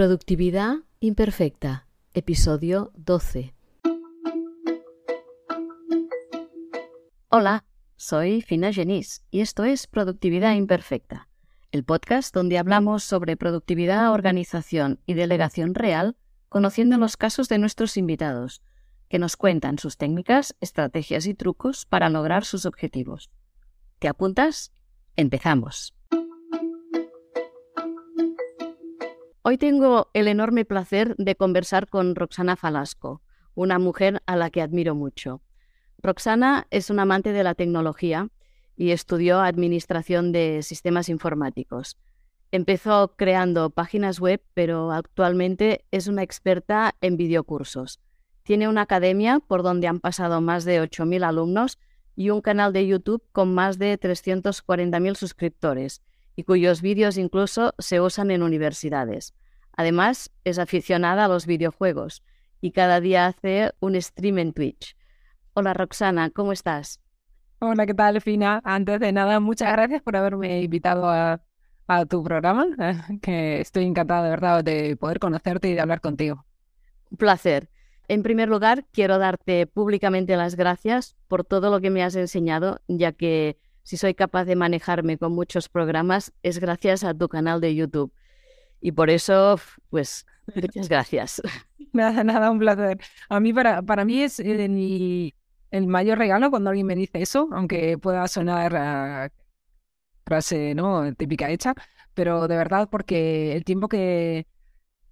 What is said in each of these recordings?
Productividad imperfecta, episodio 12. Hola, soy Fina Genís y esto es Productividad imperfecta, el podcast donde hablamos sobre productividad, organización y delegación real, conociendo los casos de nuestros invitados, que nos cuentan sus técnicas, estrategias y trucos para lograr sus objetivos. ¿Te apuntas? Empezamos. Hoy tengo el enorme placer de conversar con Roxana Falasco, una mujer a la que admiro mucho. Roxana es una amante de la tecnología y estudió Administración de Sistemas Informáticos. Empezó creando páginas web, pero actualmente es una experta en videocursos. Tiene una academia por donde han pasado más de 8.000 alumnos y un canal de YouTube con más de 340.000 suscriptores y cuyos vídeos incluso se usan en universidades. Además, es aficionada a los videojuegos y cada día hace un stream en Twitch. Hola Roxana, ¿cómo estás? Hola, ¿qué tal, Fina? Antes de nada, muchas gracias por haberme invitado a, tu programa, que estoy encantada de verdad de poder conocerte y de hablar contigo. Un placer. En primer lugar, quiero darte públicamente las gracias por todo lo que me has enseñado, ya que si soy capaz de manejarme con muchos programas es gracias a tu canal de YouTube. Y por eso, pues, muchas gracias. Nada, nada, un placer. A mí, para, para mí es el, el mayor regalo cuando alguien me dice eso, aunque pueda sonar a frase ¿no? típica hecha, pero de verdad porque el tiempo que,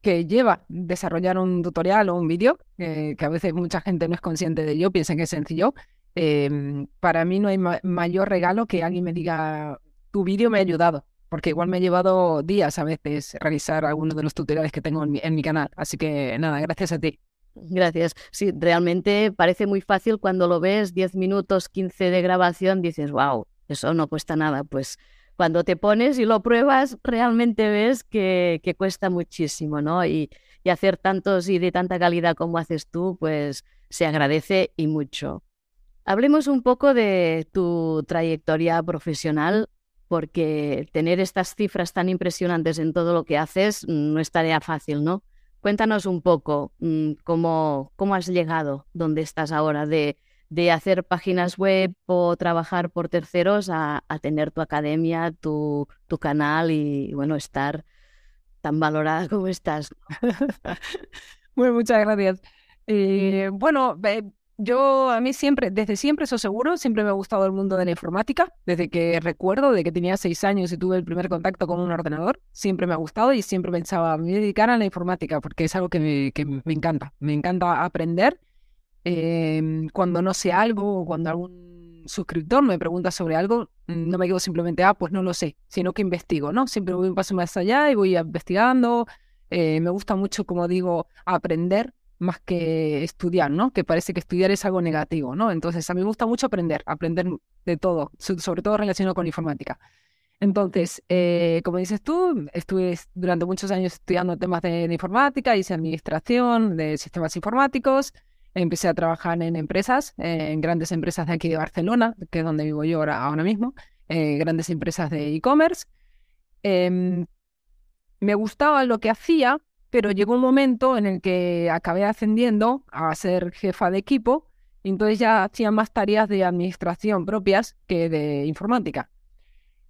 que lleva desarrollar un tutorial o un vídeo, que a veces mucha gente no es consciente de ello, piensan que es sencillo, Em, para mí no hay mayor regalo que alguien me diga, tu vídeo me ha ayudado, porque igual me ha llevado días a veces realizar algunos de los tutoriales que tengo en mi, canal. Así que nada, gracias a ti. Gracias. Sí, realmente parece muy fácil cuando lo ves, 10 minutos, 15 de grabación, dices, wow, eso no cuesta nada. Pues cuando te pones y lo pruebas, realmente ves que, que cuesta muchísimo, ¿no? Y, y hacer tantos y de tanta calidad como haces tú, pues se agradece y mucho. Hablemos un poco de tu trayectoria profesional, porque tener estas cifras tan impresionantes en todo lo que haces no es tarea fácil, ¿no? Cuéntanos un poco mm, cómo, cómo has llegado, dónde estás ahora, de, de hacer páginas web o trabajar por terceros a, tener tu academia, tu, tu, canal y, bueno, estar tan valorada como estás. bueno, muchas gracias. Eh, bueno, yo, a mí siempre, desde siempre, eso seguro, siempre me ha gustado el mundo de la informática. Desde que recuerdo, de que tenía seis años y tuve el primer contacto con un ordenador, siempre me ha gustado y siempre pensaba, me dedicar a la informática porque es algo que me, que me encanta. Me encanta aprender. Em, cuando no sé algo o cuando algún suscriptor me pregunta sobre algo, no me quedo simplemente, ah, pues no lo sé, sino que investigo, ¿no? Siempre voy un paso más allá y voy investigando. Eh, me gusta mucho, como digo, aprender más que estudiar, ¿no? Que parece que estudiar es algo negativo, ¿no? Entonces, a mí me gusta mucho aprender, aprender de todo, sobre todo relacionado con informática. Entonces, eh, como dices tú, estuve durante muchos años estudiando temas de, informática, hice administración de sistemas informáticos, empecé a trabajar en empresas, eh, en grandes empresas de aquí de Barcelona, que es donde vivo yo ahora, ahora mismo, eh, grandes empresas de e-commerce. Em, me gustaba lo que hacía, pero llegó un momento en el que acabé ascendiendo a ser jefa de equipo y entonces ya hacía más tareas de administración propias que de informática.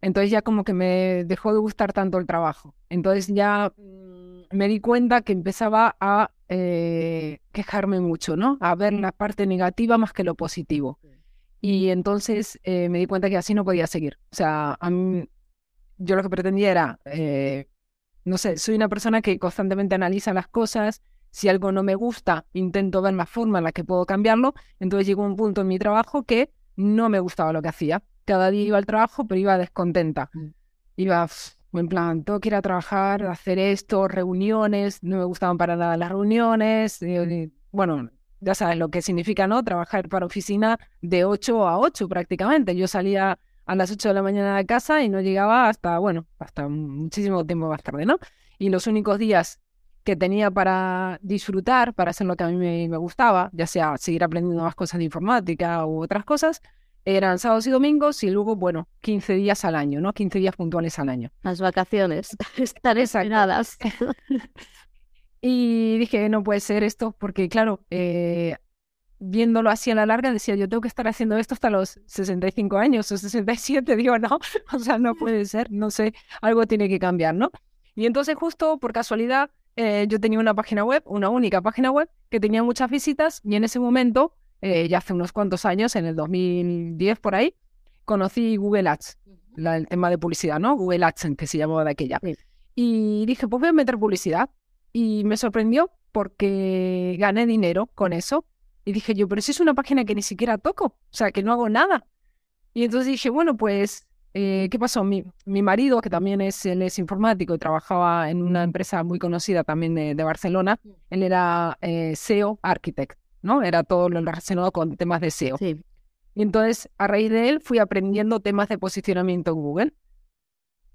Entonces ya como que me dejó de gustar tanto el trabajo. Entonces ya mm, me di cuenta que empezaba a eh, quejarme mucho, ¿no? A ver la parte negativa más que lo positivo. Y entonces eh, me di cuenta que así no podía seguir. O sea, a mí, yo lo que pretendía era eh, no sé, soy una persona que constantemente analiza las cosas, si algo no me gusta, intento ver la forma en la que puedo cambiarlo, entonces llegó un punto en mi trabajo que no me gustaba lo que hacía. Cada día iba al trabajo, pero iba descontenta. Mm. Iba en plan, tengo que ir a trabajar, hacer esto, reuniones, no me gustaban para nada las reuniones. Eh, bueno, ya sabes lo que significa, ¿no? Trabajar para oficina de 8 a 8 prácticamente. Yo salía a las 8 de la mañana de casa y no llegaba hasta, bueno, hasta muchísimo tiempo más tarde, ¿no? Y los únicos días que tenía para disfrutar, para hacer lo que a mí me, gustaba, ya sea seguir aprendiendo más cosas de informática u otras cosas, eran sábados y domingos y luego, bueno, 15 días al año, ¿no? 15 días puntuales al año. Las vacaciones están exageradas. Y dije, no puede ser esto, porque claro, eh, viéndolo así a la larga, decía, yo tengo que estar haciendo esto hasta los 65 años o 67. Digo, no, o sea, no puede ser, no sé, algo tiene que cambiar, ¿no? Y entonces justo por casualidad, eh, yo tenía una página web, una única página web, que tenía muchas visitas y en ese momento, eh, ya hace unos cuantos años, en el 2010 por ahí, conocí Google Ads, el tema de publicidad, ¿no? Google Ads, que se llamaba de aquella. Y dije, pues voy a meter publicidad. Y me sorprendió porque gané dinero con eso. Y dije yo, pero si es una página que ni siquiera toco, o sea, que no hago nada. Y entonces dije, bueno, pues, eh, ¿qué pasó? Mi, mi, marido, que también es, él es informático y trabajaba en una empresa muy conocida también de, Barcelona, mm. él era eh, SEO Architect, ¿no? Era todo lo relacionado con temas de SEO. Sí. Y entonces, a raíz de él, fui aprendiendo temas de posicionamiento en Google.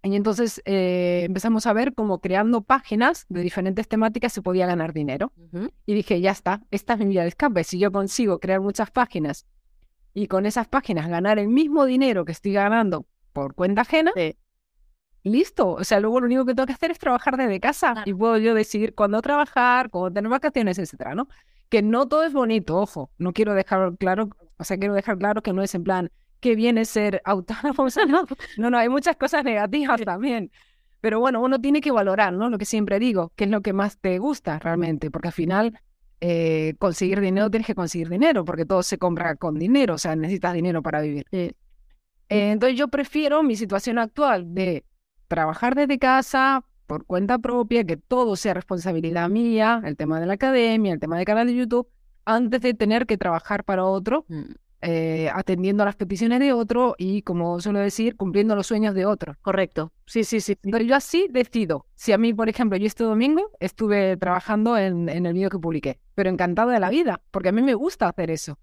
Y entonces eh, empezamos a ver cómo creando páginas de diferentes temáticas se podía ganar dinero. Y dije, ya está, esta es mi vía de escape. Si yo consigo crear muchas páginas y con esas páginas ganar el mismo dinero que estoy ganando por cuenta ajena, listo. O sea, luego lo único que tengo que hacer es trabajar desde casa y puedo yo decidir cuándo trabajar, cuándo tener vacaciones, etcétera, ¿no? Que no todo es bonito, ojo. No quiero dejar claro, o sea, quiero dejar claro que no es en plan, que viene ser autónomo. no, no, hay muchas cosas negativas también. Pero bueno, uno tiene que valorar, ¿no? Lo que siempre digo, qué es lo que más te gusta realmente, porque al final eh, conseguir dinero tienes que conseguir dinero, porque todo se compra con dinero, o sea, necesitas dinero para vivir. Eh, entonces yo prefiero mi situación actual de trabajar desde casa, por cuenta propia, que todo sea responsabilidad mía, el tema de la academia, el tema del canal de YouTube, antes de tener que trabajar para otro. Mm. Eh, atendiendo a las peticiones de otro y, como suelo decir, cumpliendo los sueños de otro. Correcto. Sí, sí, sí. Entonces yo así decido. Si a mí, por ejemplo, yo este domingo estuve trabajando en, en el vídeo que publiqué, pero encantada de la vida, porque a mí me gusta hacer eso.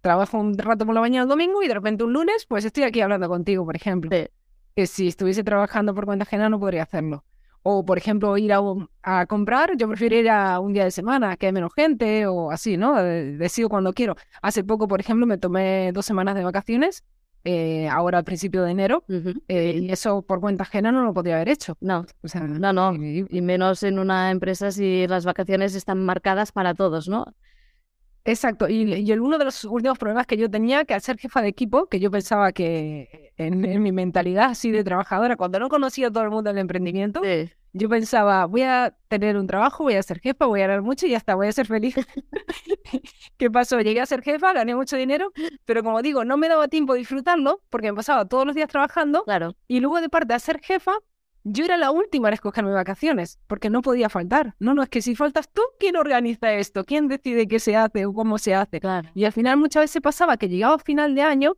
Trabajo un rato por la mañana el domingo y de repente un lunes, pues estoy aquí hablando contigo, por ejemplo. Que si estuviese trabajando por cuenta ajena no podría hacerlo. O, por ejemplo, ir a, comprar, yo prefiero ir a un día de semana, que hay menos gente o así, ¿no? Decido cuando quiero. Hace poco, por ejemplo, me tomé dos semanas de vacaciones, eh, ahora al principio de enero, eh, y eso por cuenta ajena no lo podría haber hecho. No, o sea, no, no. Y menos en una empresa si las vacaciones están marcadas para todos, ¿no? Exacto, y, y, uno de los últimos problemas que yo tenía, que al ser jefa de equipo, que yo pensaba que en, mi mentalidad así de trabajadora, cuando no conocía a todo el mundo del emprendimiento, yo pensaba, voy a tener un trabajo, voy a ser jefa, voy a ganar mucho y hasta voy a ser feliz. ¿Qué pasó? Llegué a ser jefa, gané mucho dinero, pero como digo, no me daba tiempo de disfrutarlo porque me pasaba todos los días trabajando. Claro. Y luego de parte de ser jefa, yo era la última en escogerme vacaciones, porque no podía faltar. No, no, es que si faltas tú, ¿quién organiza esto? ¿Quién decide qué se hace o cómo se hace? Y al final muchas veces pasaba que llegaba a final de año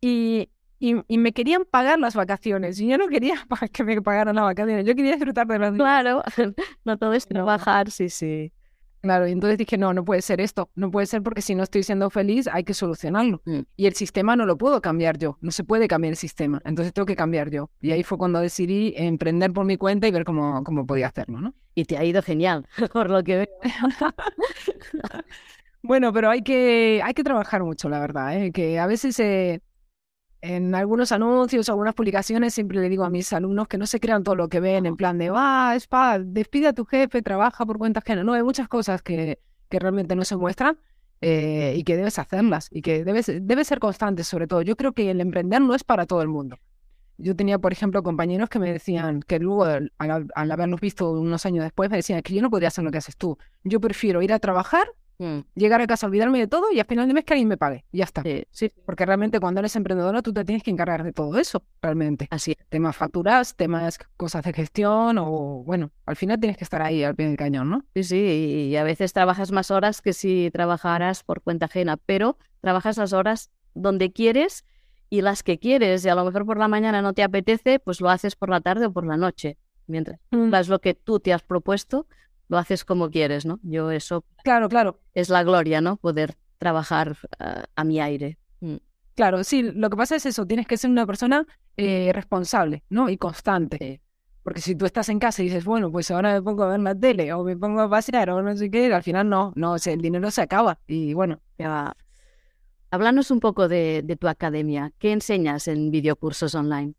y, y, me querían pagar las vacaciones. Y yo no quería que me pagaran las vacaciones, yo quería disfrutar de las Claro, no todo es trabajar, sí, sí. Claro, y entonces dije, no, no puede ser esto, no puede ser porque si no estoy siendo feliz hay que solucionarlo. Mm. Y el sistema no lo puedo cambiar yo, no se puede cambiar el sistema, entonces tengo que cambiar yo. Y ahí fue cuando decidí emprender por mi cuenta y ver cómo, cómo podía hacerlo, ¿no? Y te ha ido genial, por lo que veo. bueno, pero hay que, hay que trabajar mucho, la verdad, ¿eh? que a veces... Eh, en algunos anuncios algunas publicaciones siempre le digo a mis alumnos que no se crean todo lo que ven en plan de, ah, es despide a tu jefe, trabaja por cuenta ajena. No, hay muchas cosas que, que realmente no se muestran eh, y que debes hacerlas y que debes, debes ser constante sobre todo. Yo creo que el emprender no es para todo el mundo. Yo tenía, por ejemplo, compañeros que me decían que luego, al, al habernos visto unos años después, me decían que yo no podría hacer lo que haces tú. Yo prefiero ir a trabajar Mm. Llegar a casa, olvidarme de todo y al final de mes que alguien me pague. ya está. Sí, Porque realmente cuando eres emprendedora tú te tienes que encargar de todo eso, realmente. Así Temas facturas, temas, cosas de gestión o, bueno, al final tienes que estar ahí al pie del cañón, ¿no? Sí, sí, y a veces trabajas más horas que si trabajaras por cuenta ajena, pero trabajas las horas donde quieres y las que quieres y a lo mejor por la mañana no te apetece, pues lo haces por la tarde o por la noche. Mientras mm. es lo que tú te has propuesto, lo haces como quieres, ¿no? Yo eso... Claro, claro. Es la gloria, ¿no? Poder trabajar ah, a mi aire. Mm. Claro, sí, lo que pasa es eso, tienes que ser una persona eh, responsable, ¿no? Y constante. Porque si tú estás en casa y dices, bueno, pues ahora me pongo a ver la tele o me pongo a pasear o no sé qué, al final no, no, el dinero se acaba y bueno. Ya. Háblanos un poco de, de tu academia. ¿Qué enseñas en videocursos online?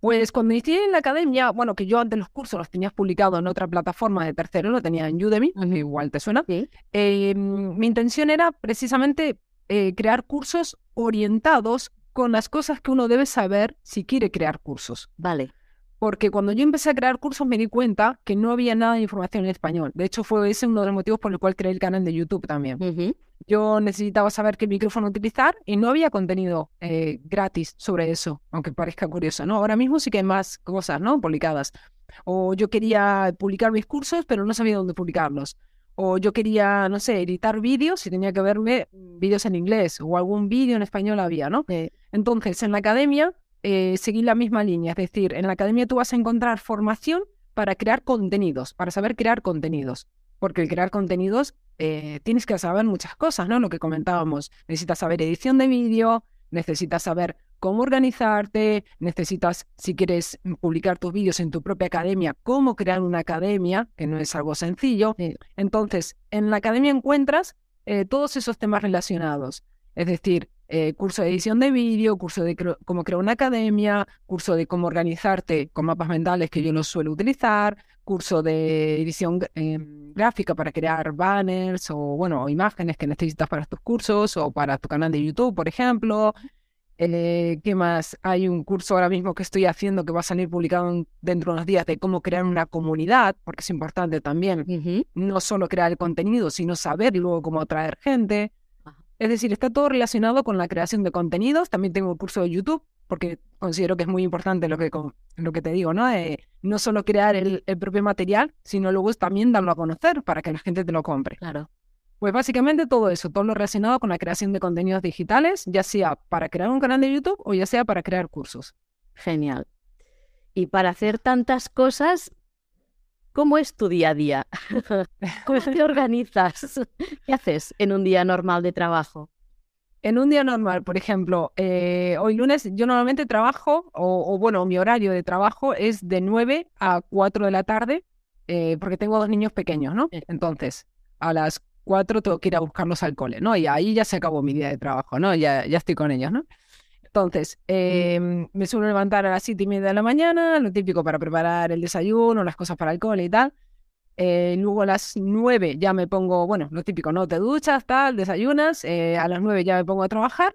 Pues cuando inicié en la academia, bueno, que yo antes los cursos los tenías publicados en otra plataforma de tercero, lo tenía en Udemy, igual te suena. Eh, mi intención era precisamente eh, crear cursos orientados con las cosas que uno debe saber si quiere crear cursos. Vale. Porque cuando yo empecé a crear cursos me di cuenta que no había nada de información en español. De hecho, fue ese uno de los motivos por el cual creé el canal de YouTube también. Yo necesitaba saber qué micrófono utilizar y no había contenido eh, gratis sobre eso, aunque parezca curioso, ¿no? Ahora mismo sí que hay más cosas, ¿no? Publicadas. O yo quería publicar mis cursos, pero no sabía dónde publicarlos. O yo quería, no sé, editar vídeos y tenía que verme vídeos en inglés o algún vídeo en español había, ¿no? Entonces, en la academia eh, seguir la misma línea. Es decir, en la academia tú vas a encontrar formación para crear contenidos, para saber crear contenidos. Porque el crear contenidos eh, tienes que saber muchas cosas, ¿no? Lo que comentábamos. Necesitas saber edición de vídeo, necesitas saber cómo organizarte, necesitas, si quieres publicar tus vídeos en tu propia academia, cómo crear una academia, que no es algo sencillo. Entonces, en la academia encuentras eh, todos esos temas relacionados. Es decir, eh, curso de edición de vídeo, curso de cómo crear una academia, curso de cómo organizarte con mapas mentales que yo no suelo utilizar, curso de edición em, gráfica para crear banners o, bueno, imágenes que necesitas para tus cursos o para tu canal de YouTube, por ejemplo. Eh, ¿Qué más? Hay un curso ahora mismo que estoy haciendo que va a salir publicado dentro de unos días de cómo crear una comunidad, porque es importante también no solo crear el contenido, sino saber luego cómo atraer gente. Es decir, está todo relacionado con la creación de contenidos. También tengo un curso de YouTube, porque considero que es muy importante lo que, lo que te digo, ¿no? Eh, no solo crear el, propio material, sino luego también darlo a conocer para que la gente te lo compre. Claro. Pues básicamente todo eso, todo lo relacionado con la creación de contenidos digitales, ya sea para crear un canal de YouTube o ya sea para crear cursos. Genial. Y para hacer tantas cosas, ¿Cómo es tu día a día? ¿Cómo te organizas? ¿Qué haces en un día normal de trabajo? En un día normal, por ejemplo, eh, hoy lunes yo normalmente trabajo, o, bueno, mi horario de trabajo es de 9 a 4 de la tarde, eh, porque tengo dos niños pequeños, ¿no? Entonces, a las 4 tengo que ir a buscarlos al cole, ¿no? Y ahí ya se acabó mi día de trabajo, ¿no? Ya, ya estoy con ellos, ¿no? Entonces, em, me suelo levantar a las siete y media de la mañana, lo típico para preparar el desayuno, las cosas para el cole y tal. Eh, luego a las nueve ya me pongo, bueno, lo típico, ¿no? Te duchas, tal, desayunas. Eh, a las nueve ya me pongo a trabajar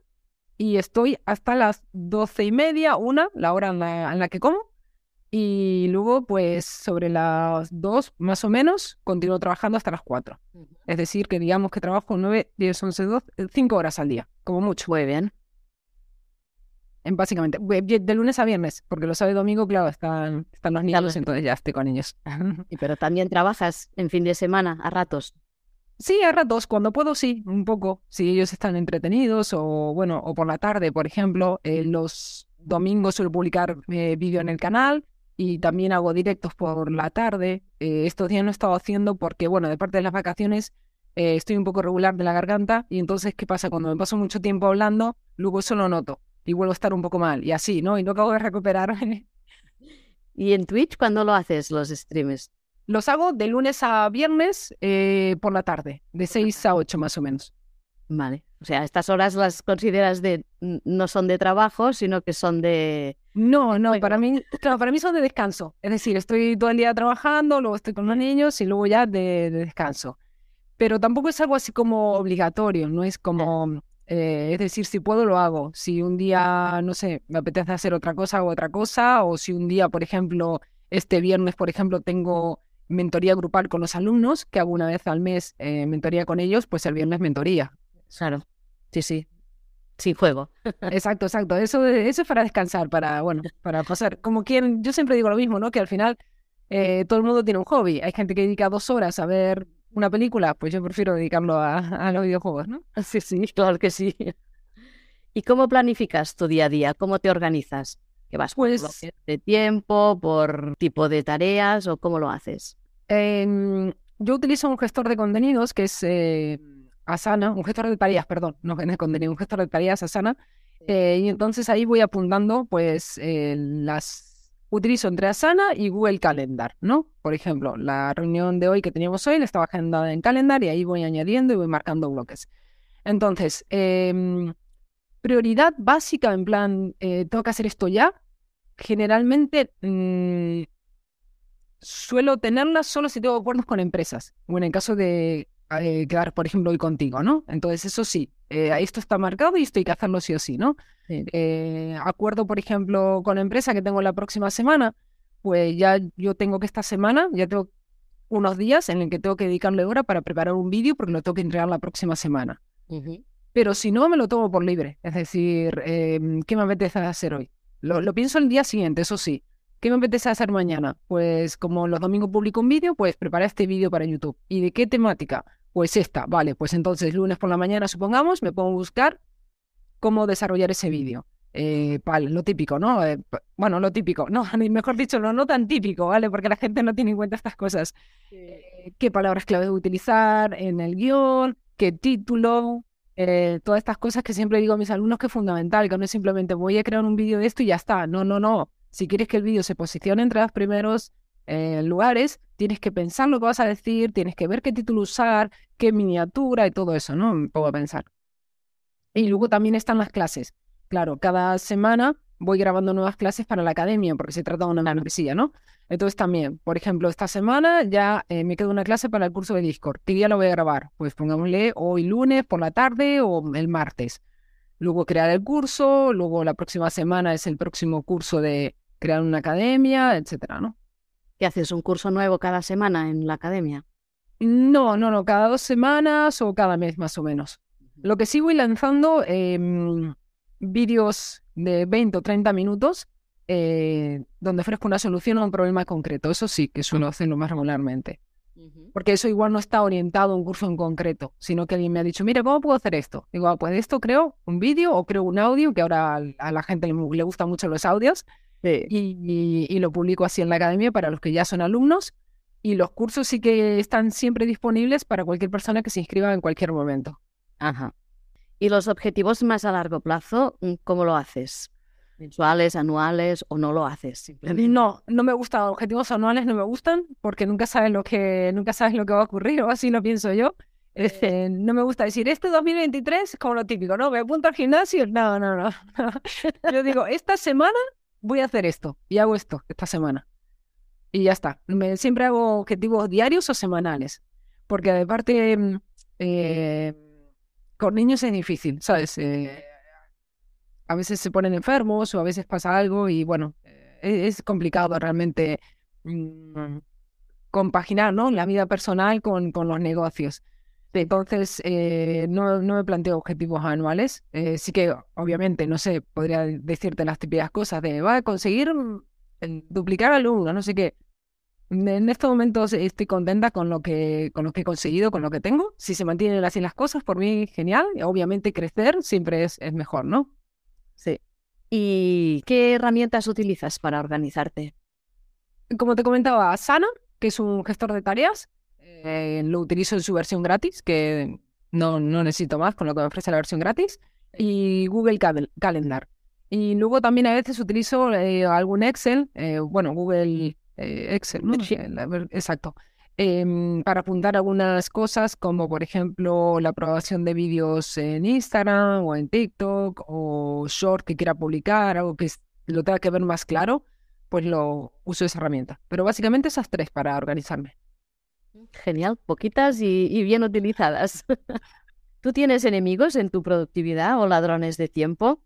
y estoy hasta las doce y media, una, la hora en la, que como. Y luego, pues, sobre las dos, más o menos, continúo trabajando hasta las cuatro. Es decir, que digamos que trabajo nueve, diez, once, doce, cinco horas al día, como mucho. Muy bien básicamente, de lunes a viernes, porque los sábados y domingo, claro, están, están los niños, entonces ya estoy con ellos. pero también trabajas en fin de semana, a ratos. Sí, a ratos, cuando puedo, sí, un poco. Si ellos están entretenidos o, bueno, o por la tarde, por ejemplo, eh, los domingos suelo publicar eh, vídeo en el canal y también hago directos por la tarde. Eh, estos días no he estado haciendo porque, bueno, de parte de las vacaciones estoy un poco regular de la garganta y entonces, ¿qué pasa? Cuando me paso mucho tiempo hablando, luego eso lo noto y vuelvo a estar un poco mal. Y así, ¿no? Y no acabo de recuperarme. ¿Y en Twitch cuándo lo haces los streams? Los hago de lunes a viernes eh, por la tarde, de 6 a 8 más o menos. Vale. O sea, estas horas las consideras de no son de trabajo, sino que son de No, no, para mí, claro, para mí son de descanso. Es decir, estoy todo el día trabajando, luego estoy con los niños y luego ya de descanso. Pero tampoco es algo así como obligatorio, no es como eh, es decir, si puedo, lo hago. Si un día, no sé, me apetece hacer otra cosa, hago otra cosa. O si un día, por ejemplo, este viernes, por ejemplo, tengo mentoría grupal con los alumnos, que hago una vez al mes eh, mentoría con ellos, pues el viernes mentoría. Claro, sí, sí. Sin juego. exacto, exacto. Eso, eso es para descansar, para, bueno, para pasar. Como quien, yo siempre digo lo mismo, ¿no? Que al final eh, todo el mundo tiene un hobby. Hay gente que dedica dos horas a ver una película, pues yo prefiero dedicarlo a, los videojuegos, ¿no? Sí, sí, claro que sí. ¿Y cómo planificas tu día a día? ¿Cómo te organizas? ¿Qué vas pues, por de tiempo, por tipo de tareas o cómo lo haces? Em, yo utilizo un gestor de contenidos que es eh, Asana, un gestor de tareas, perdón, no es contenido, un gestor de tareas Asana. Eh, y entonces ahí voy apuntando pues eh, las utilizo entre Asana y Google Calendar, ¿no? Por ejemplo, la reunión de hoy que teníamos hoy la estaba agendada en Calendar y ahí voy añadiendo y voy marcando bloques. Entonces, em, prioridad básica en plan, eh, tengo que hacer esto ya, generalmente mm, suelo tenerlas solo si tengo acuerdos con empresas. O en caso de eh, quedar, por ejemplo, hoy contigo, ¿no? Entonces, eso sí, eh, esto está marcado y esto hay que hacerlo sí o sí, ¿no? Eh, acuerdo, por ejemplo, con empresa que tengo la próxima semana, pues ya yo tengo que esta semana, ya tengo unos días en el que tengo que dedicarle hora para preparar un vídeo porque lo tengo que entregar la próxima semana. Pero si no, me lo tomo por libre. Es decir, em, ¿qué me apetece hacer hoy? Lo, lo, pienso el día siguiente, eso sí. ¿Qué me apetece hacer mañana? Pues como los domingos publico un vídeo, pues prepara este vídeo para YouTube. ¿Y de qué temática? Pues esta, vale, pues entonces lunes por la mañana, supongamos, me pongo a buscar cómo desarrollar ese vídeo. Eh, lo típico, ¿no? Eh, bueno, lo típico, no, mejor dicho, lo no tan típico, ¿vale? Porque la gente no tiene en cuenta estas cosas. Eh, ¿Qué palabras clave utilizar en el guion? ¿Qué título? Eh, todas estas cosas que siempre digo a mis alumnos que es fundamental, que no es simplemente voy a crear un vídeo de esto y ya está. No, no, no. Si quieres que el vídeo se posicione entre los primeros lugares, tienes que pensar lo que vas a decir, tienes que ver qué título usar, qué miniatura y todo eso, ¿no? Me pongo a pensar. Y luego también están las clases. Claro, cada semana voy grabando nuevas clases para la academia, porque se trata de una membresía, ¿no? Entonces también, por ejemplo, esta semana ya eh, me queda una clase para el curso de Discord. ¿Qué día lo voy a grabar? Pues pongámosle hoy lunes por la tarde o el martes. Luego crear el curso, luego la próxima semana es el próximo curso de crear una academia, etcétera, ¿no? ¿Qué haces? ¿Un curso nuevo cada semana en la academia? No, no, no, cada dos semanas o cada mes más o menos. Lo que sí voy lanzando eh, vídeos de 20 o 30 minutos eh, donde ofrezco una solución a un problema concreto. Eso sí, que suelo hacerlo más regularmente. Porque eso igual no está orientado a un curso en concreto, sino que alguien me ha dicho, mire, ¿cómo puedo hacer esto? Digo, ah, pues esto creo un vídeo o creo un audio, que ahora a la gente le, le gustan mucho los audios, y, y, lo publico así en la academia para los que ya son alumnos. Y los cursos sí que están siempre disponibles para cualquier persona que se inscriba en cualquier momento. Ajá. ¿Y los objetivos más a largo plazo, mm, cómo lo haces? mensuales, anuales o no lo haces No, no me gustan objetivos anuales, no me gustan porque nunca sabes lo que nunca sabes lo que va a ocurrir o así lo pienso yo. Este, no me gusta decir este 2023 como lo típico, ¿no? Me apunto al gimnasio, no, no, no. yo digo, esta semana voy a hacer esto y hago esto esta semana. Y ya está. Me, siempre hago objetivos diarios o semanales. Porque aparte, mm, eh, con niños es difícil, ¿sabes? Eh, a veces se ponen enfermos o a veces pasa algo y bueno, e-, es, complicado realmente mm, compaginar ¿no? la vida personal con, con los negocios. Entonces, eh, no, no, me planteo objetivos anuales. Eh, sí que, obviamente, no sé, podría decirte las típicas cosas de, va a conseguir mm, duplicar alumnos, no sé qué. En estos momentos estoy contenta con lo que con lo que he conseguido, con lo que tengo. Si se mantienen así las cosas, por mí genial. Obviamente crecer siempre es, es mejor, ¿no? Sí. ¿Y qué herramientas utilizas para organizarte? Como te comentaba, Asana, que es un gestor de tareas, eh, lo utilizo en su versión gratis, que no, no necesito más con lo que me ofrece la versión gratis, y Google Calendar. Y luego también a veces utilizo eh, algún Excel, eh, bueno, Google Excel, ¿no? Exacto. Em, para apuntar algunas cosas como por ejemplo la aprobación de vídeos en Instagram o en TikTok o short que quiera publicar, algo que lo tenga que ver más claro, pues lo uso esa herramienta. Pero básicamente esas tres para organizarme. Genial, poquitas y, bien utilizadas. ¿Tú tienes enemigos en tu productividad o ladrones de tiempo?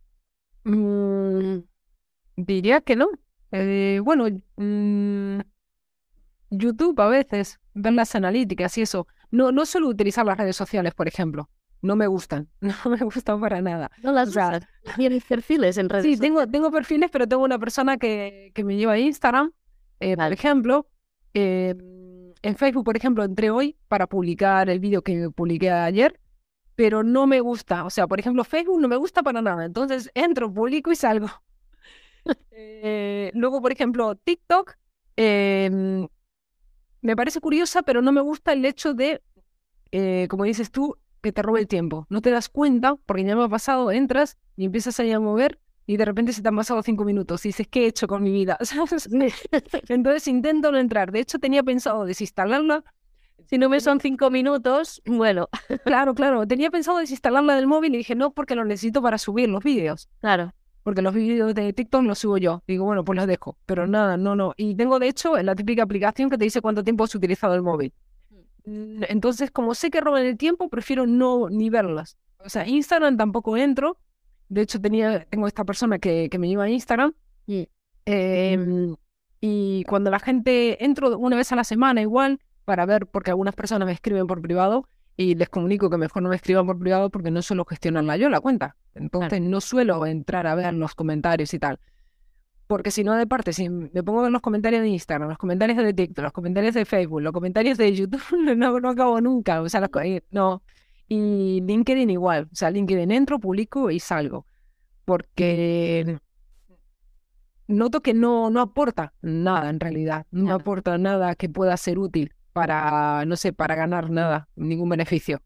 Mm, diría que no. Eh, bueno, mm, YouTube a veces, ver las analíticas y eso. No, no suelo utilizar las redes sociales, por ejemplo. No me gustan, no me gustan para nada. No las o ¿Tienes perfiles en redes Sí, tengo, tengo perfiles, pero tengo una persona que, que me lleva a Instagram, eh, por ejemplo. Eh, en Facebook, por ejemplo, entré hoy para publicar el vídeo que publiqué ayer, pero no me gusta. O sea, por ejemplo, Facebook no me gusta para nada. Entonces entro, publico y salgo. Eh, luego, por ejemplo, TikTok. Em, me parece curiosa, pero no me gusta el hecho de, eh, como dices tú, que te robe el tiempo. No te das cuenta, porque ya me ha pasado, entras y empiezas ahí a mover y de repente se te han pasado cinco minutos y dices, ¿qué he hecho con mi vida? Entonces intento no entrar. De hecho, tenía pensado desinstalarla. Si no me son cinco minutos, bueno. Claro, claro. Tenía pensado desinstalarla del móvil y dije, no, porque lo necesito para subir los vídeos. Claro. porque los vídeos de TikTok los subo yo. Digo, bueno, pues los dejo. Pero nada, no, no. Y tengo, de hecho, la típica aplicación que te dice cuánto tiempo has utilizado el móvil. Mm, Entonces, como sé que roban el tiempo, prefiero no ni verlas. O sea, Instagram tampoco entro. De hecho, tenía, tengo esta persona que, que me lleva a Instagram. Em, y cuando la gente entro una vez a la semana igual para ver, porque algunas personas me escriben por privado y les comunico que mejor no me escriban por privado porque no suelo gestionarla yo la cuenta. Entonces no suelo entrar a ver los comentarios y tal. Porque si no, de parte, si me pongo a ver los comentarios de Instagram, los comentarios de TikTok, los comentarios de Facebook, los comentarios de YouTube, no, no acabo nunca. O sea, los, no. Y LinkedIn igual. O sea, LinkedIn entro, publico y salgo. Porque noto que no, no aporta nada en realidad. No aporta nada que pueda ser útil para, no sé, para ganar nada, ningún beneficio.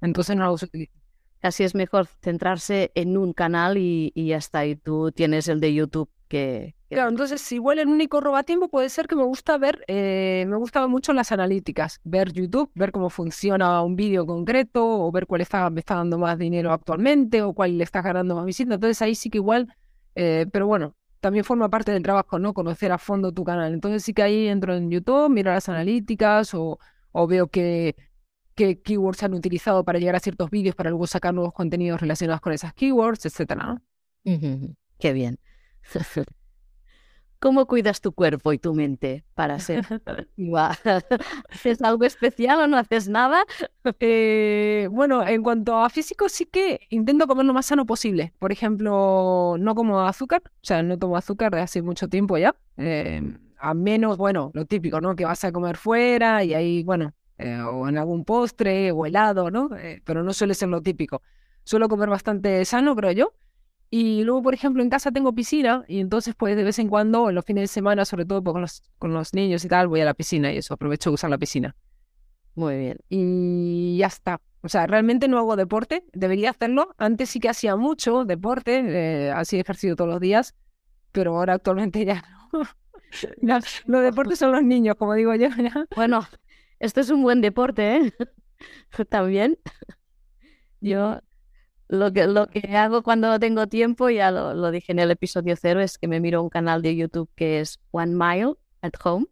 Entonces no lo. Casi es mejor centrarse en un canal y, y está. Y tú tienes el de YouTube que, Claro, entonces si igual el único robatiempo puede ser que me gusta ver, eh, me gustan mucho las analíticas, ver YouTube, ver cómo funciona un vídeo concreto o ver cuál está, me está dando más dinero actualmente o cuál le está ganando más visitas. Entonces ahí sí que igual, eh, pero bueno, también forma parte del trabajo, ¿no? Conocer a fondo tu canal. Entonces sí que ahí entro en YouTube, miro las analíticas o, o veo que, qué keywords han utilizado para llegar a ciertos vídeos para luego sacar nuevos contenidos relacionados con esas keywords, etcétera, ¿no? Qué bien. ¿Cómo cuidas tu cuerpo y tu mente para ser? ¿Haces algo especial o no haces nada? Eh, bueno, en cuanto a físico, sí que intento comer lo más sano posible. Por ejemplo, no como azúcar, o sea, no tomo azúcar de hace mucho tiempo ya. Eh, a menos, bueno, lo típico, ¿no? Que vas a comer fuera y ahí, bueno, eh, o en algún postre o helado, ¿no? Eh, pero no suele ser lo típico. Suelo comer bastante sano, creo yo. Y luego, por ejemplo, en casa tengo piscina y entonces, pues, de vez en cuando, en los fines de semana, sobre todo pues, con los, con los niños y tal, voy a la piscina y eso, aprovecho de usar la piscina Muy bien. y ya está. O sea, realmente no hago deporte, debería hacerlo. Antes sí que hacía mucho deporte, eh, así ejercicio todos los días, pero ahora actualmente ya no. Ya, los deportes son los niños, como digo yo. Bueno, esto es un buen deporte, ¿eh? También. Yo lo que, lo que hago cuando tengo tiempo, ya lo, lo dije en el episodio cero, es que me miro un canal de YouTube que es One Mile at Home,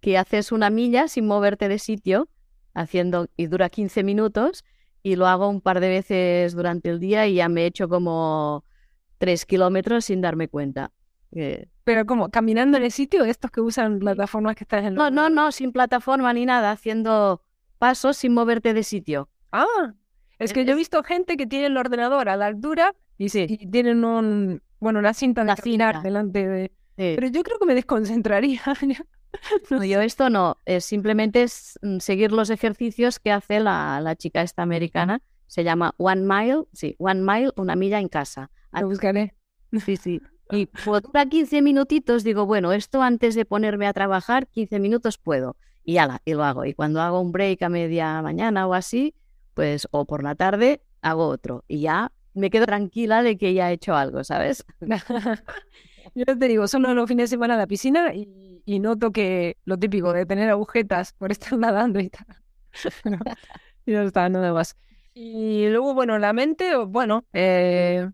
que haces una milla sin moverte de sitio, haciendo y dura 15 minutos, y lo hago un par de veces durante el día y ya me he hecho como 3 kilómetros sin darme cuenta. Eh, Pero como caminando en el sitio, estos que usan plataformas que están en no, no, no, sin plataforma ni nada, haciendo pasos sin moverte de sitio. Ah, es que yo he visto gente que tiene el ordenador a la altura Y sí, y tienen un, bueno, una cinta de caminar cinta. delante de... sí. Pero yo creo que me desconcentraría. No, yo esto no, es simplemente es mm, seguir los ejercicios que hace la, la chica esta americana. Se llama One Mile, sí, One Mile, una milla en casa. Lo buscaré. Sí, sí. Y pues dura 15 minutitos, digo, bueno, esto antes de ponerme a trabajar, 15 minutos puedo. Y ala, y lo hago. Y cuando hago un break a media mañana o así, pues, o por la tarde, hago otro. Y ya me quedo tranquila de que ya he hecho algo, ¿sabes? Yo te digo, solo los fines de semana a la piscina y, y noto que lo típico de tener agujetas por estar nadando y tal. Y no está, nada más. Y luego, bueno, la mente, bueno, eh,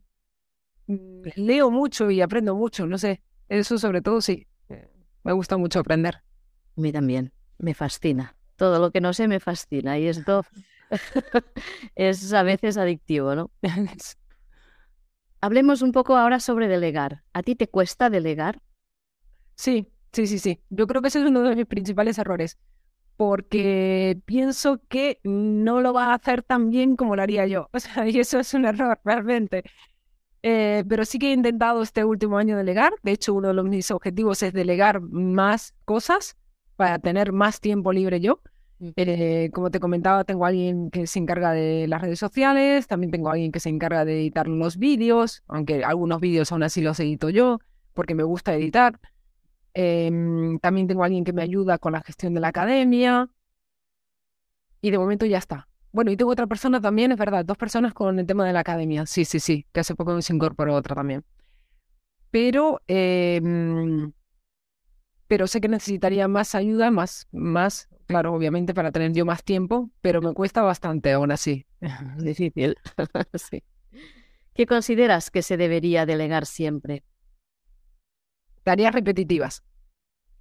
leo mucho y aprendo mucho, no sé. Eso sobre todo sí. Eh, Me gusta mucho aprender. A mí también, me fascina. Todo lo que no sé me fascina y esto es a veces adictivo, ¿no? Hablemos un poco ahora sobre delegar. ¿A ti te cuesta delegar? Sí, sí, sí, sí. Yo creo que ese es uno de mis principales errores, porque pienso que no lo va a hacer tan bien como lo haría yo. O sea, y eso es un error realmente. Eh, pero sí que he intentado este último año delegar. De hecho, uno de los- mis objetivos es delegar más cosas para tener más tiempo libre yo. Eh, como te comentaba, tengo a alguien que se encarga de las redes sociales, también tengo alguien que se encarga de editar los vídeos, aunque algunos vídeos aún así los edito yo, porque me gusta editar. Em, también tengo a alguien que me ayuda con la gestión de la academia. Y de momento ya está. Bueno, y tengo otra persona también, es verdad, dos personas con el tema de la academia. Sí, sí, sí, que hace poco se incorporó otra también. Pero, em, pero sé que necesitaría más ayuda, más, más, claro, obviamente para tener yo más tiempo, pero me cuesta bastante aún así. Es difícil. sí. ¿Qué consideras que se debería delegar siempre? Tareas repetitivas.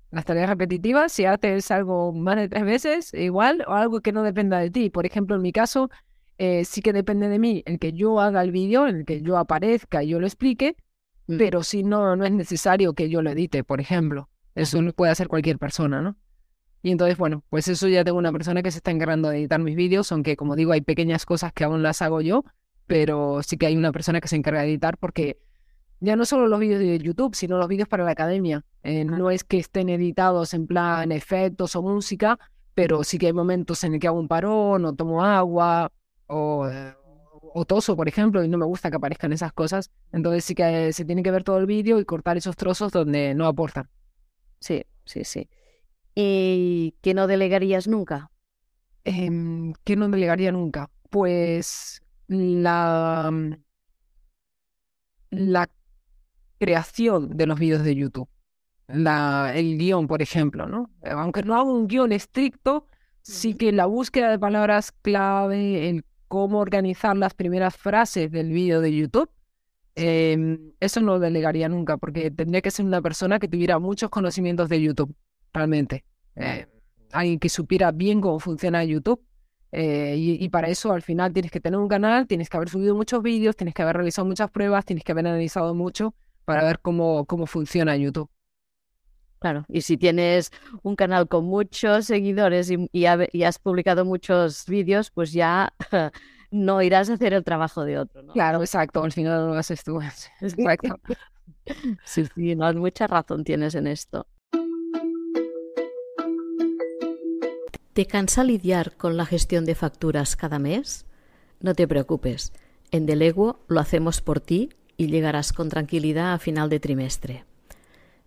Las tareas repetitivas, si haces algo más de tres veces, igual, o algo que no dependa de ti. Por ejemplo, en mi caso, eh, sí que depende de mí el que yo haga el vídeo, el que yo aparezca y yo lo explique, mm. pero si no, no es necesario que yo lo edite, por ejemplo. Eso lo puede hacer cualquier persona, ¿no? Y entonces, bueno, pues eso ya tengo una persona que se está encargando de editar mis vídeos, aunque como digo, hay pequeñas cosas que aún las hago yo, pero sí que hay una persona que se encarga de editar porque ya no solo los vídeos de YouTube, sino los vídeos para la academia. Eh, no es que estén editados en plan efectos o música, pero sí que hay momentos en el que hago un parón o tomo agua o, o toso, por ejemplo, y no me gusta que aparezcan esas cosas. Entonces sí que se tiene que ver todo el vídeo y cortar esos trozos donde no aportan. Sí, sí, sí. ¿Y qué no delegarías nunca? Eh, ¿Qué no delegaría nunca? Pues la, la creación de los vídeos de YouTube. La, el guion, por ejemplo, ¿no? Aunque no hago un guion estricto, sí que la búsqueda de palabras clave, el cómo organizar las primeras frases del vídeo de YouTube, em, eso no lo delegaría nunca, porque tendría que ser una persona que tuviera muchos conocimientos de YouTube, realmente. Eh, alguien que supiera bien cómo funciona YouTube. Eh, y, y, para eso al final tienes que tener un canal, tienes que haber subido muchos vídeos, tienes que haber realizado muchas pruebas, tienes que haber analizado mucho para ver cómo, cómo funciona YouTube. Claro, y si tienes un canal con muchos seguidores y, has publicado muchos vídeos, pues ya no irás a hacer el trabajo de otro, ¿no? Claro, exacto, al final lo haces tú. Exacto. sí, sí, no, mucha razón tienes en esto. ¿Te cansa lidiar con la gestión de facturas cada mes? No te preocupes, en Deleguo lo hacemos por ti y llegarás con tranquilidad a final de trimestre.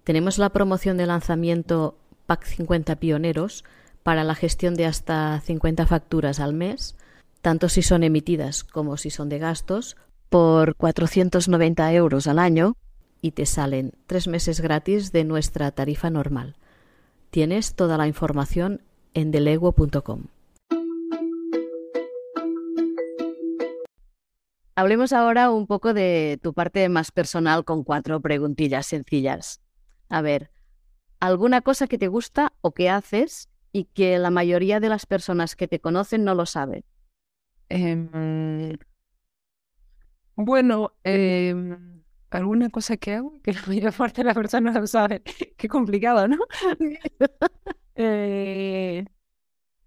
Tenemos la promoción de lanzamiento PAC 50 Pioneros para la gestión de hasta 50 facturas al mes, tanto si son emitidas como si son de gastos, por 490 euros al año y te salen tres meses gratis de nuestra tarifa normal. Tienes toda la información en deleguo.com. Hablemos ahora un poco de tu parte más personal con cuatro preguntillas sencillas. A ver, ¿alguna cosa que te gusta o que haces y que la mayoría de las personas que te conocen no lo saben? Em, bueno, em, alguna cosa que hago que la mayor parte de las personas no lo saben. Qué complicado, ¿no? eh,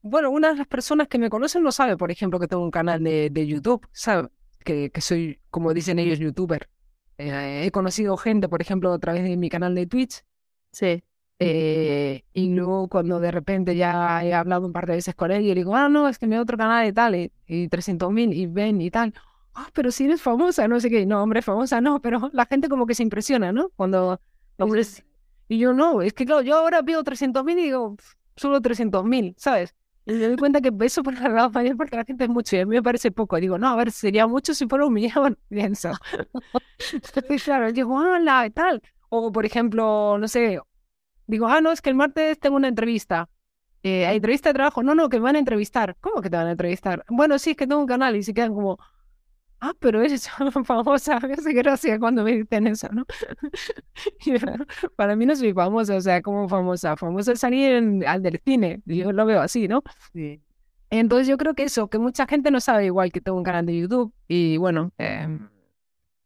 bueno, una de las personas que me conocen no sabe, por ejemplo, que tengo un canal de, de YouTube, ¿sabe? que, soy, como dicen ellos, youtuber. Eh, he conocido gente, por ejemplo, a través de mi canal de Twitch. Sí. Eh, y luego cuando de repente ya he hablado un par de veces con él y le digo, ah, no, es que me otro canal y tal, y, y 300 mil, y ven y tal. Ah, pero si eres famosa, no sé qué. No, hombre, famosa no, pero la gente como que se impresiona, ¿no? Cuando... Y yo no, es que claro, yo ahora pido 300 mil y digo, solo 300 mil, ¿sabes? Y me doy cuenta que eso por la mayor porque la gente es mucho y a mí me parece poco. Digo, no, a ver, sería mucho si fuera un millón, pienso. y claro, digo, hola, y tal. O, por ejemplo, no sé, digo, ah, no, es que el martes tengo una entrevista. Eh, ¿Hay entrevista de trabajo? No, no, que me van a entrevistar. ¿Cómo que te van a entrevistar? Bueno, sí, es que tengo un canal y se quedan como, ah, pero eres famosa, me hace gracia cuando me dicen eso, ¿no? para mí no soy famosa, o sea, como famosa, famosa es salir al del cine, yo lo veo así, ¿no? Sí. Entonces yo creo que eso, que mucha gente no sabe igual que tengo un canal de YouTube y bueno, em,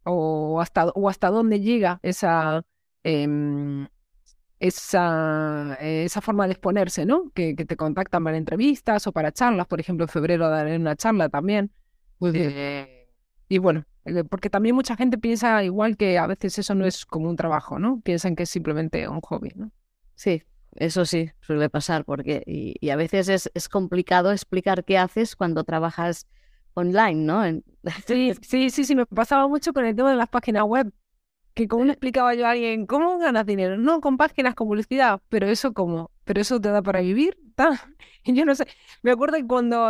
o, hasta, o hasta dónde llega esa, em, esa, esa forma de exponerse, ¿no? Que, que, te contactan para entrevistas o para charlas, por ejemplo, en febrero daré una charla también. Muy bien. Eh, y bueno, eh, porque también mucha gente piensa igual que a veces eso no es como un trabajo, ¿no? Piensan que es simplemente un hobby, ¿no? Sí, eso sí, suele pasar, porque y, a veces es, es, complicado explicar qué haces cuando trabajas online, ¿no? Sí, sí, sí, sí, me pasaba mucho con el tema de las páginas web, que como le explicaba yo a alguien, ¿cómo ganas dinero? No, con páginas con publicidad, pero eso como, pero eso te da para vivir, Y yo no sé, me acuerdo que cuando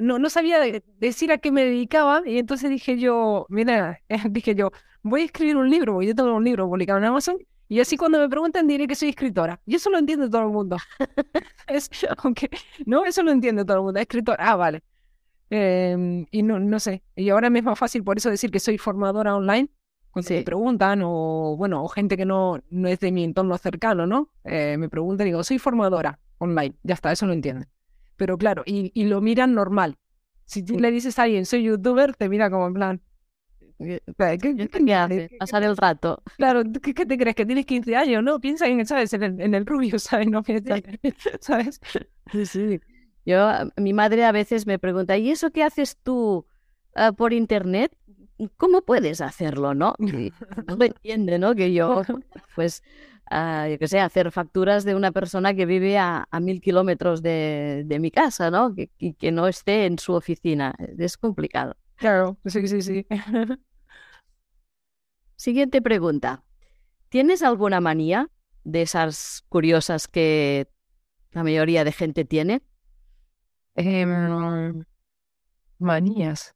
no, no sabía decir a qué me dedicaba y entonces dije yo, mira, dije yo, voy a escribir un libro, yo tengo un libro publicado en Amazon y así cuando me preguntan diré que soy escritora. Y eso lo entiende todo el mundo. es, aunque, no, eso lo entiende todo el mundo, escritora, ah, vale. Em, y no, no sé, y ahora me es más fácil por eso decir que soy formadora online, cuando me preguntan, o bueno, o gente que no, no es de mi entorno cercano, ¿no? Eh, me preguntan y digo, soy formadora online, ya está, eso lo entienden. Pero claro, y, y lo miran normal. Si tú le dices a alguien, soy youtuber, te mira como en plan, ¿Qué, qué, qué hace? Pasar el rato. Claro, ¿qué, ¿qué, te crees? ¿Que tienes 15 años? No, piensa en, ¿sabes? En el, en el rubio, ¿sabes? No ¿sabes? Sí, sí. Yo, mi madre a veces me pregunta, ¿y eso qué haces tú uh, por internet? ¿Cómo puedes hacerlo, no? Y no lo entiende, ¿no? Que yo, pues, uh, yo qué sé, hacer facturas de una persona que vive a, a mil kilómetros de, de, mi casa, ¿no? Que, y que no esté en su oficina. Es complicado. Claro, sí, sí, sí. Siguiente pregunta. ¿Tienes alguna manía de esas curiosas que la mayoría de gente tiene? Eh, manías.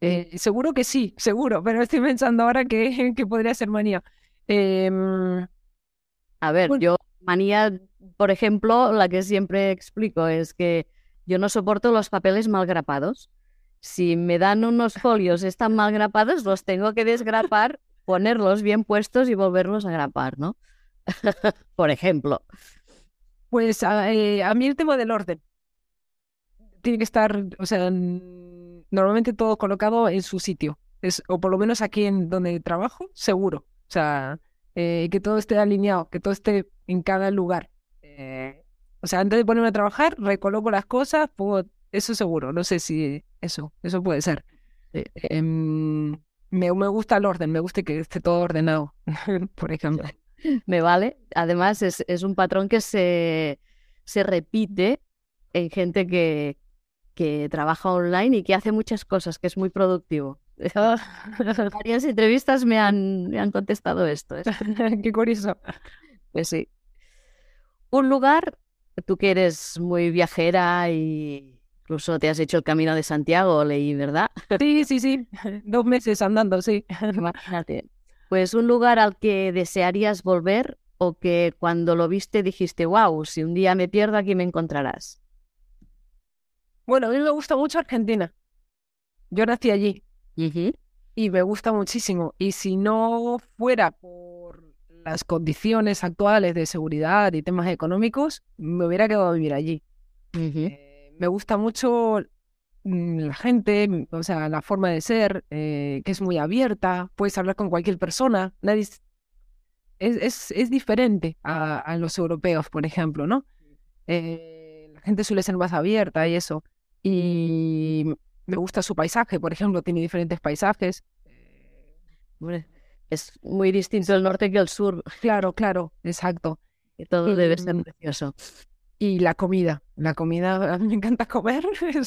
Eh, seguro que sí, seguro, pero estoy pensando ahora que, que podría ser manía. Eh, a ver, bueno. yo manía, por ejemplo, la que siempre explico es que yo no soporto los papeles mal grapados. Si me dan unos folios están mal grapados, los tengo que desgrapar, ponerlos bien puestos y volverlos a grapar, ¿no? por ejemplo. Pues a, eh, a mí el tema del orden tiene que estar, o sea, normalmente todo colocado en su sitio. Es, o por lo menos aquí en donde trabajo, seguro. O sea, eh, que todo esté alineado, que todo esté en cada lugar. Eh, o sea, antes de ponerme a trabajar, recoloco las cosas, pongo, eso seguro. No sé si eso, eso puede ser. Eh, me, me gusta el orden, me gusta que esté todo ordenado, por ejemplo. Me vale. Además, es, es un patrón que se, se repite en gente que, que trabaja online y que hace muchas cosas, que es muy productivo. Varias entrevistas me han, me han contestado esto. ¿eh? Qué curioso. Pues sí. Un lugar, tú que eres muy viajera y incluso te has hecho el camino de Santiago, leí, ¿verdad? Sí, sí, sí. Dos meses andando, sí. Imagínate. Pues un lugar al que desearías volver o que cuando lo viste dijiste, wow, si un día me pierdo aquí me encontrarás. Bueno, a mí me gusta mucho Argentina. Yo nací allí uh -huh. y me gusta muchísimo. Y si no fuera por las condiciones actuales de seguridad y temas económicos, me hubiera quedado a vivir allí. Uh -huh. eh, me gusta mucho la gente, o sea, la forma de ser, eh, que es muy abierta, puedes hablar con cualquier persona, nadie es, es, es diferente a, a, los europeos, por ejemplo, ¿no? Eh, la gente suele ser más abierta y eso. Y me gusta su paisaje, por ejemplo, tiene diferentes paisajes. Es muy distinto el norte que el sur. Claro, claro, exacto. Y todo y, debe ser precioso. Y la comida, la comida, a mí me encanta comer,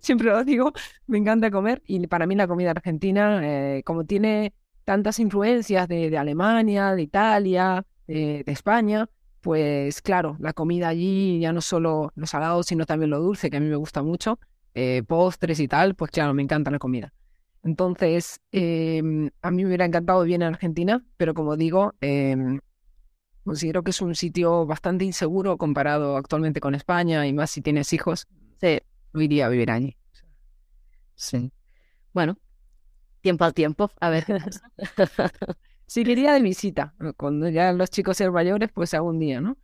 siempre lo digo, me encanta comer. Y para mí la comida argentina, eh, como tiene tantas influencias de, de Alemania, de Italia, de, de España, pues claro, la comida allí, ya no solo lo salado, sino también lo dulce, que a mí me gusta mucho, eh, postres y tal, pues claro, me encanta la comida. Entonces, eh, a mí me hubiera encantado vivir en Argentina, pero como digo, eh, considero que es un sitio bastante inseguro comparado actualmente con España, y más si tienes hijos, sí. no iría a vivir allí. Sí. Bueno, tiempo al tiempo, a ver. Sí, iría de visita. Cuando ya los chicos sean mayores, pues algún día, ¿no?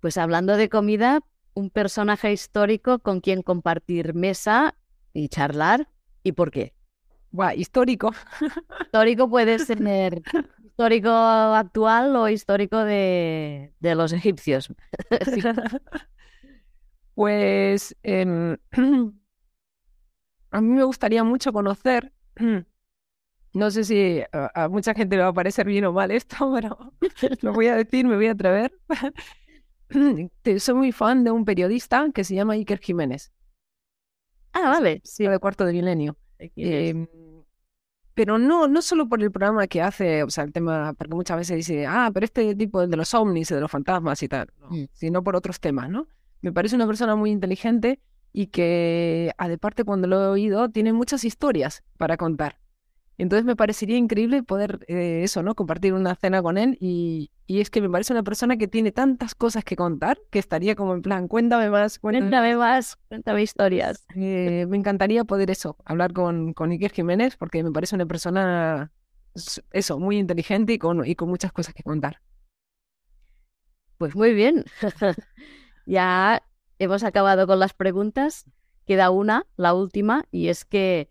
Pues hablando de comida, un personaje histórico con quien compartir mesa y charlar, ¿y por qué? Buah, histórico. Histórico puede ser histórico actual o histórico de, de los egipcios. sí. Pues eh, a mí me gustaría mucho conocer no sé si a, a, mucha gente le va a parecer bien o mal esto, pero lo voy a decir, me voy a atrever. Soy muy fan de un periodista que se llama Iker Jiménez. Ah, vale. Sí, de cuarto de milenio. Eh, pero no, no solo por el programa que hace, o sea, el tema, porque muchas veces dice, ah, pero este tipo de los ovnis, de los fantasmas y tal, no, mm. sino por otros temas, ¿no? Me parece una persona muy inteligente y que, aparte, cuando lo he oído, tiene muchas historias para contar. Entonces me parecería increíble poder eh, eso, ¿no? Compartir una cena con él y, y, es que me parece una persona que tiene tantas cosas que contar que estaría como en plan, cuéntame más, cuéntame, más, cuéntame historias. Eh, me encantaría poder eso, hablar con, con Iker Jiménez porque me parece una persona, eso, muy inteligente y con, y con muchas cosas que contar. Pues muy bien. ya hemos acabado con las preguntas. Queda una, la última, y es que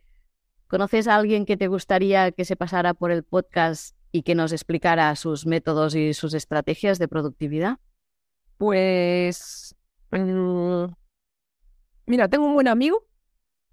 ¿conoces a alguien que te gustaría que se pasara por el podcast y que nos explicara sus métodos y sus estrategias de productividad? Pues, mm, mira, tengo un buen amigo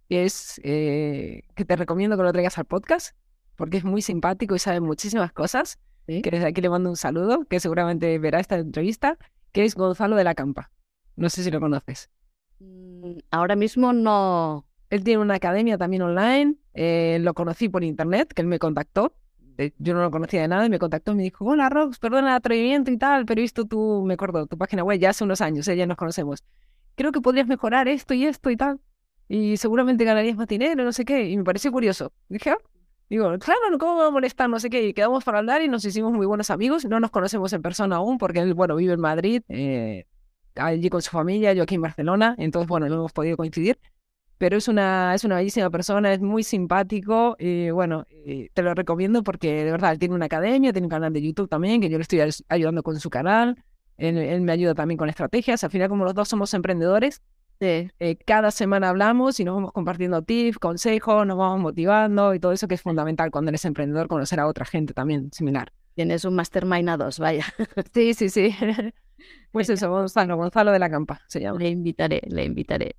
que es eh, que te recomiendo que lo traigas al podcast porque es muy simpático y sabe muchísimas cosas. Que desde aquí le mando un saludo, que seguramente verá esta entrevista, que es Gonzalo de la Campa. No sé si lo conoces. Mm, ahora mismo no. Él tiene una academia también online. Eh, lo conocí por internet, que él me contactó. Yo no lo conocía de nada y me contactó y me dijo, hola Rox, perdona el atrevimiento y tal, pero he visto tu, me acuerdo, tu página web ya hace unos años, eh, ya nos conocemos. Creo que podrías mejorar esto y esto y tal. Y seguramente ganarías más dinero, no sé qué. Y me pareció curioso. Dije, ah, Digo, claro, ¿cómo me va a molestar? No sé qué. Y quedamos para hablar y nos hicimos muy buenos amigos. No nos conocemos en persona aún porque él, bueno, vive en Madrid, eh, allí con su familia, yo aquí en Barcelona. Entonces, bueno, no hemos podido coincidir. Pero es una, es una bellísima persona, es muy simpático y bueno, te lo recomiendo porque de verdad él tiene una academia, tiene un canal de YouTube también, que yo le estoy ayudando con su canal. él me ayuda también con estrategias. Al final, como los dos somos emprendedores, eh, cada semana hablamos y nos vamos compartiendo tips, consejos, nos vamos motivando y todo eso que es fundamental cuando eres emprendedor, conocer a otra gente también similar. Tienes un mastermind a dos, vaya. sí, sí, sí. Pues eso, Gonzalo, Gonzalo de la Campa se llama. Le invitaré, le invitaré.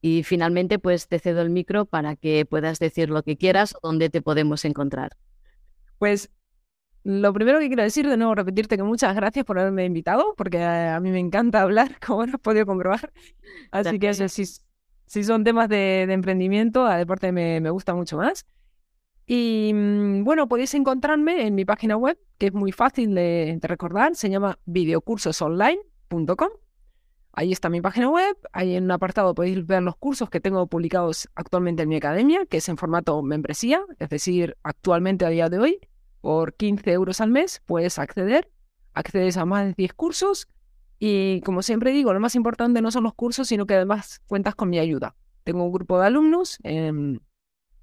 Y finalmente, pues te cedo el micro para que puedas decir lo que quieras o dónde te podemos encontrar. Pues lo primero que quiero decir, de nuevo, repetirte que muchas gracias por haberme invitado, porque a mí me encanta hablar, como has podido comprobar. Así que si, si son temas de, emprendimiento, a deporte me, me gusta mucho más. Y mm, bueno, podéis encontrarme en mi página web, que es muy fácil de, recordar, se llama videocursosonline.com. Ahí está mi página web, ahí en un apartado podéis ver los cursos que tengo publicados actualmente en mi academia, que es en formato membresía, es decir, actualmente a día de hoy por 15 euros al mes puedes acceder, accedes a más de 10 cursos y como siempre digo, lo más importante no son los cursos, sino que además cuentas con mi ayuda. Tengo un grupo de alumnos em,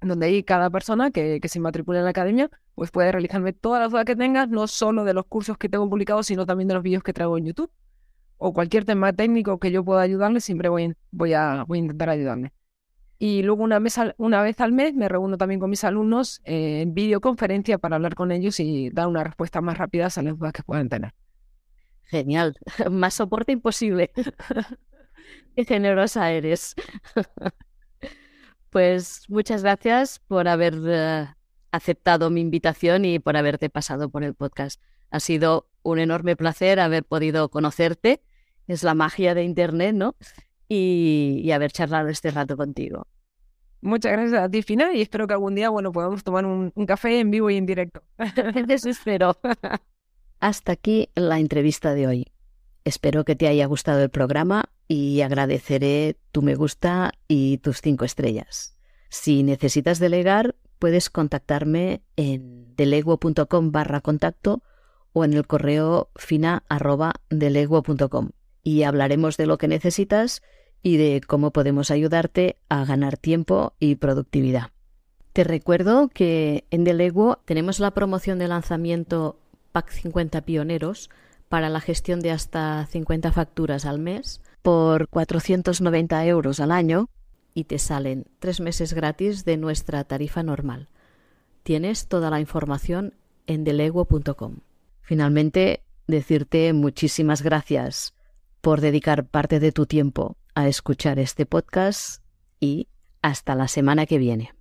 donde ahí cada persona que, que se matricule en la academia pues puede realizarme todas las dudas que tengas, no solo de los cursos que tengo publicados, sino también de los vídeos que traigo en YouTube. O cualquier tema técnico que yo pueda ayudarle, siempre voy, a, intentar ayudarle. Y luego una vez, al, mes me reúno también con mis alumnos en videoconferencia para hablar con ellos y dar una respuesta más rápida a las dudas que puedan tener. Genial, más soporte imposible. Qué generosa eres. pues muchas gracias por haber eh, aceptado mi invitación y por haberte pasado por el podcast. Ha sido un enorme placer haber podido conocerte. Es la magia de Internet, ¿no? y, haber charlado este rato contigo. Muchas gracias a ti, Fina, y espero que algún día, bueno, podamos tomar un, café en vivo y en directo. Eso espero. Hasta aquí la entrevista de hoy. Espero que te haya gustado el programa y agradeceré tu me gusta y tus cinco estrellas. Si necesitas delegar, puedes contactarme en deleguo.com barra contacto o en el correo fina y hablaremos de lo que necesitas y de cómo podemos ayudarte a ganar tiempo y productividad. Te recuerdo que en Deleguo tenemos la promoción de lanzamiento Pack 50 Pioneros para la gestión de hasta 50 facturas al mes por 490 euros al año y te salen tres meses gratis de nuestra tarifa normal. Tienes toda la información en deleguo.com. Finalmente, decirte muchísimas gracias por dedicar parte de tu tiempo a escuchar este podcast y hasta la semana que viene.